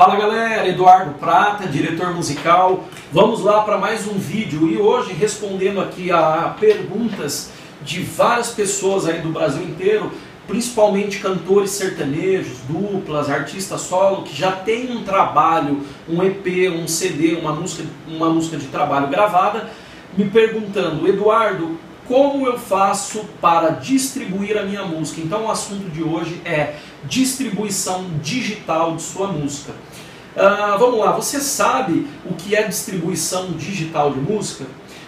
Fala galera, Eduardo Prata, diretor musical. Vamos lá para mais um vídeo e hoje respondendo aqui a perguntas de várias pessoas aí do Brasil inteiro, principalmente cantores sertanejos, duplas, artistas solo que já tem um trabalho, um EP, um CD, uma música, uma música de trabalho gravada, me perguntando, Eduardo, como eu faço para distribuir a minha música? Então o assunto de hoje é distribuição digital de sua música. Uh, vamos lá, você sabe o que é distribuição digital de música?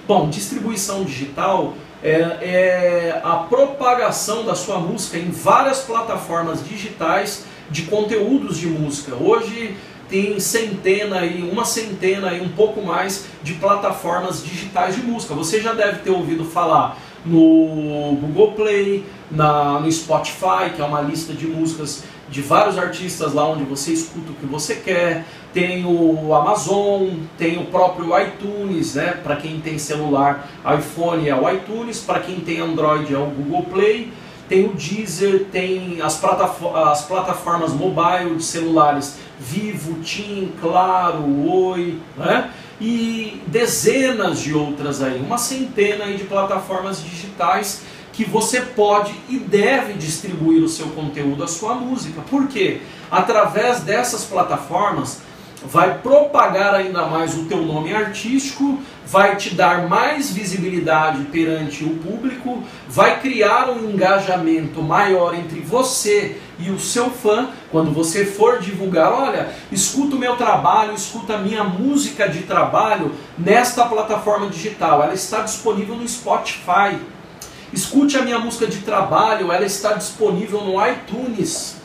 Bom, distribuição digital é, é a propagação da sua música em várias plataformas digitais de conteúdos de música. Hoje tem centena e uma centena e um pouco mais de plataformas digitais de música. Você já deve ter ouvido falar no Google Play, na, no Spotify, que é uma lista de músicas de vários artistas lá onde você escuta o que você quer. Tem o Amazon, tem o próprio iTunes, né? Para quem tem celular, iPhone é o iTunes, para quem tem Android é o Google Play tem o Deezer, tem as, plataformas, as plataformas mobile de celulares Vivo, TIM, Claro, Oi, né? e dezenas de outras aí, uma centena aí de plataformas digitais que você pode e deve distribuir o seu conteúdo, a sua música. Por quê? Através dessas plataformas vai propagar ainda mais o teu nome artístico, vai te dar mais visibilidade perante o público, vai criar um engajamento maior entre você e o seu fã, quando você for divulgar, olha, escuta o meu trabalho, escuta a minha música de trabalho nesta plataforma digital, ela está disponível no Spotify. Escute a minha música de trabalho, ela está disponível no iTunes.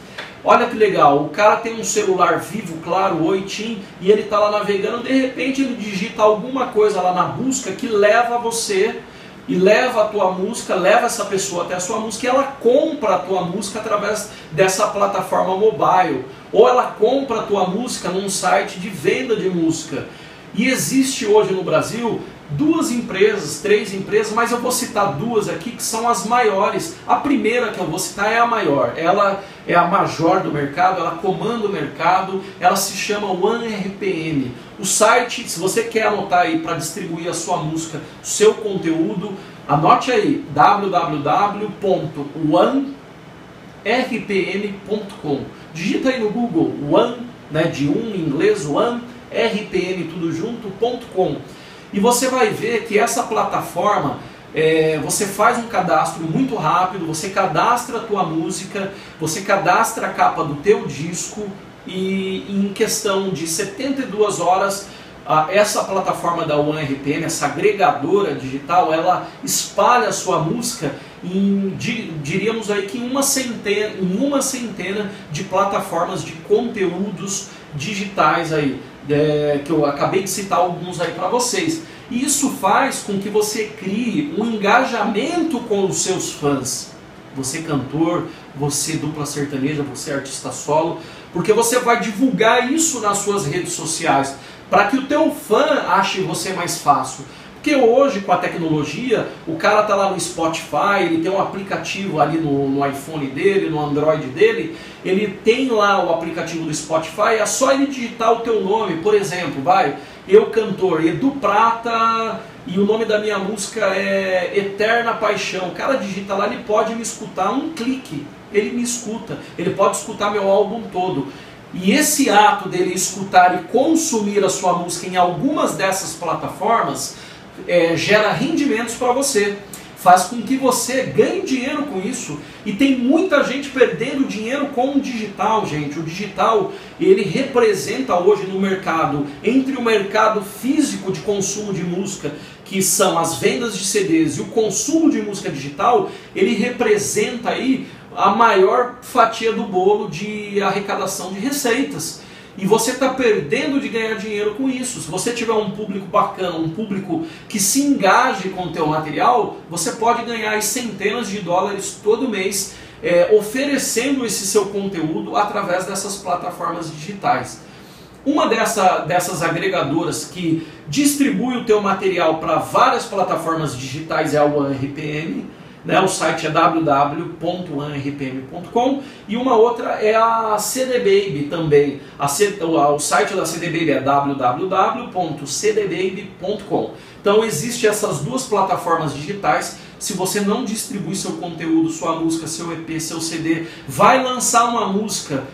Olha que legal, o cara tem um celular vivo, claro, oitim, e ele está lá navegando, de repente ele digita alguma coisa lá na busca que leva você e leva a tua música, leva essa pessoa até a sua música e ela compra a tua música através dessa plataforma mobile. Ou ela compra a tua música num site de venda de música. E existe hoje no Brasil duas empresas, três empresas, mas eu vou citar duas aqui que são as maiores. A primeira que eu vou citar é a maior. Ela é a major do mercado, ela comanda o mercado, ela se chama OneRPM. O site, se você quer anotar aí para distribuir a sua música, seu conteúdo, anote aí www.onerpm.com. Digita aí no Google One, né, de um em inglês, One, RPM tudo junto.com e você vai ver que essa plataforma, é, você faz um cadastro muito rápido, você cadastra a tua música, você cadastra a capa do teu disco e em questão de 72 horas essa plataforma da OneRPM, essa agregadora digital, ela espalha a sua música em, diríamos aí que em uma centena, em uma centena de plataformas de conteúdos digitais aí é, que eu acabei de citar alguns aí para vocês. E isso faz com que você crie um engajamento com os seus fãs. Você cantor, você dupla sertaneja, você artista solo, porque você vai divulgar isso nas suas redes sociais para que o teu fã ache você mais fácil. Porque hoje, com a tecnologia, o cara tá lá no Spotify, ele tem um aplicativo ali no, no, iPhone dele, no Android dele, ele tem lá o aplicativo do Spotify, é só ele digitar o teu nome, por exemplo, vai, eu cantor Edu Prata e o nome da minha música é Eterna Paixão. O cara digita lá, ele pode me escutar um clique, ele me escuta, ele pode escutar meu álbum todo. E esse ato dele escutar e consumir a sua música em algumas dessas plataformas é, gera rendimentos para você, faz com que você ganhe dinheiro com isso. E tem muita gente perdendo dinheiro com o digital, gente. O digital, ele representa hoje no mercado, entre o mercado físico de consumo de música, que são as vendas de CDs, e o consumo de música digital, ele representa aí a maior fatia do bolo de arrecadação de receitas. E você está perdendo de ganhar dinheiro com isso. Se você tiver um público bacana, um público que se engaje com o teu material, você pode ganhar centenas de dólares todo mês é, oferecendo esse seu conteúdo através dessas plataformas digitais. Uma dessa, dessas agregadoras que distribui o teu material para várias plataformas digitais é a OneRPM. Né? o site é www.anrpm.com e uma outra é a CD Baby também. A C, o site da CD Baby é www.cdbaby.com. Então existem essas duas plataformas digitais. Se você não distribui seu conteúdo, sua música, seu EP, seu CD, vai lançar uma música,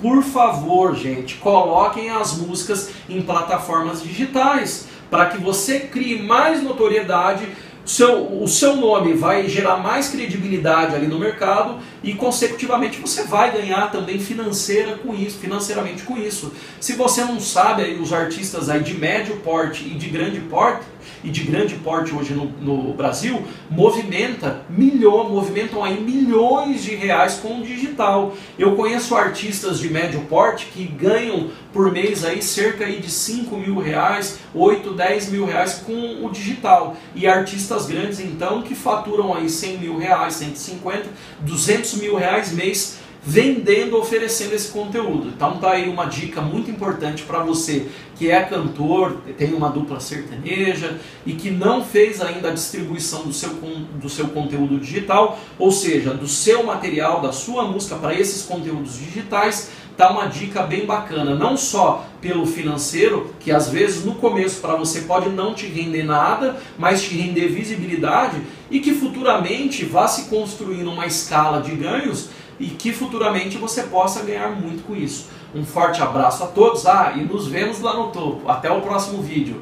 por favor, gente, coloquem as músicas em plataformas digitais para que você crie mais notoriedade seu, o seu nome vai gerar mais credibilidade ali no mercado e consecutivamente você vai ganhar também financeira com isso, financeiramente com isso. Se você não sabe aí, os artistas aí de médio porte e de grande porte e de grande porte hoje no, no Brasil movimenta milhão, movimentam aí milhões de reais com o digital. Eu conheço artistas de médio porte que ganham por mês aí cerca aí de 5 mil reais, 8, 10 mil reais com o digital. E artistas grandes então que faturam aí 100 mil reais, 150, 200 mil reais mês vendendo, oferecendo esse conteúdo. Então tá aí uma dica muito importante para você que é cantor, tem uma dupla sertaneja e que não fez ainda a distribuição do seu, do seu conteúdo digital, ou seja, do seu material, da sua música para esses conteúdos digitais, tá uma dica bem bacana, não só pelo financeiro, que às vezes no começo para você pode não te render nada, mas te render visibilidade e que futuramente vá se construindo uma escala de ganhos e que futuramente você possa ganhar muito com isso. Um forte abraço a todos ah, e nos vemos lá no topo. Até o próximo vídeo.